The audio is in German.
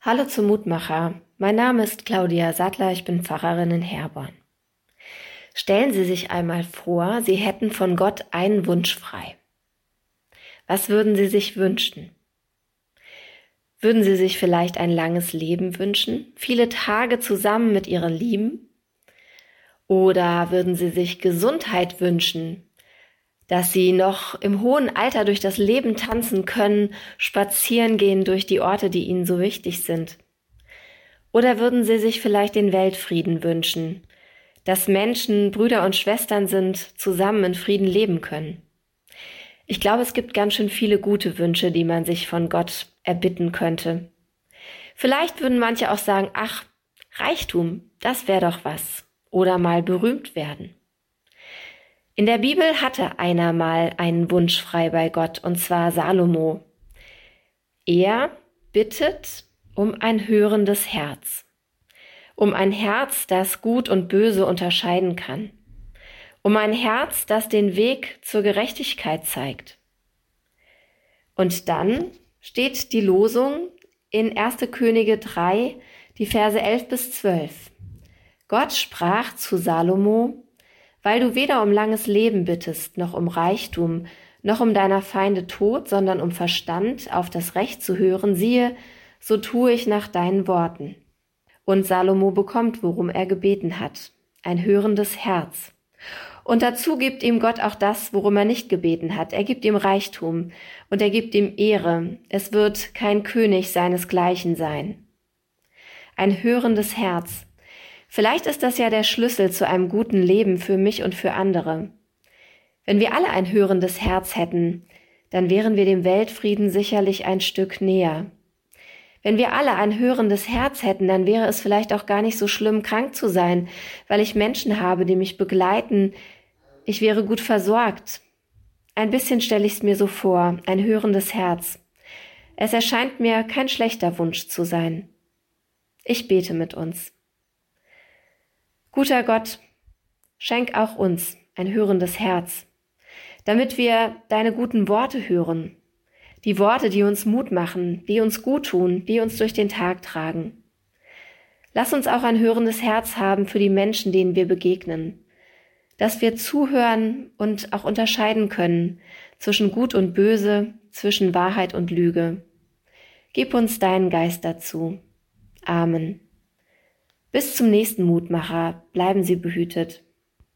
Hallo zum Mutmacher. Mein Name ist Claudia Sattler, ich bin Pfarrerin in Herborn. Stellen Sie sich einmal vor, Sie hätten von Gott einen Wunsch frei. Was würden Sie sich wünschen? Würden Sie sich vielleicht ein langes Leben wünschen? Viele Tage zusammen mit Ihren Lieben? Oder würden Sie sich Gesundheit wünschen? Dass Sie noch im hohen Alter durch das Leben tanzen können, spazieren gehen durch die Orte, die Ihnen so wichtig sind? Oder würden Sie sich vielleicht den Weltfrieden wünschen? Dass Menschen Brüder und Schwestern sind, zusammen in Frieden leben können? Ich glaube, es gibt ganz schön viele gute Wünsche, die man sich von Gott erbitten könnte. Vielleicht würden manche auch sagen, ach, Reichtum, das wäre doch was. Oder mal berühmt werden. In der Bibel hatte einer mal einen Wunsch frei bei Gott, und zwar Salomo. Er bittet um ein hörendes Herz, um ein Herz, das gut und böse unterscheiden kann, um ein Herz, das den Weg zur Gerechtigkeit zeigt. Und dann steht die Losung in 1. Könige 3, die Verse 11 bis 12. Gott sprach zu Salomo, weil du weder um langes Leben bittest, noch um Reichtum, noch um deiner Feinde Tod, sondern um Verstand auf das Recht zu hören, siehe, so tue ich nach deinen Worten. Und Salomo bekommt, worum er gebeten hat, ein hörendes Herz. Und dazu gibt ihm Gott auch das, worum er nicht gebeten hat. Er gibt ihm Reichtum und er gibt ihm Ehre. Es wird kein König seinesgleichen sein. Ein hörendes Herz. Vielleicht ist das ja der Schlüssel zu einem guten Leben für mich und für andere. Wenn wir alle ein hörendes Herz hätten, dann wären wir dem Weltfrieden sicherlich ein Stück näher. Wenn wir alle ein hörendes Herz hätten, dann wäre es vielleicht auch gar nicht so schlimm, krank zu sein, weil ich Menschen habe, die mich begleiten, ich wäre gut versorgt. Ein bisschen stelle ich es mir so vor, ein hörendes Herz. Es erscheint mir kein schlechter Wunsch zu sein. Ich bete mit uns. Guter Gott, schenk auch uns ein hörendes Herz, damit wir deine guten Worte hören, die Worte, die uns Mut machen, die uns gut tun, die uns durch den Tag tragen. Lass uns auch ein hörendes Herz haben für die Menschen, denen wir begegnen, dass wir zuhören und auch unterscheiden können zwischen Gut und Böse, zwischen Wahrheit und Lüge. Gib uns deinen Geist dazu. Amen. Bis zum nächsten Mutmacher. Bleiben Sie behütet.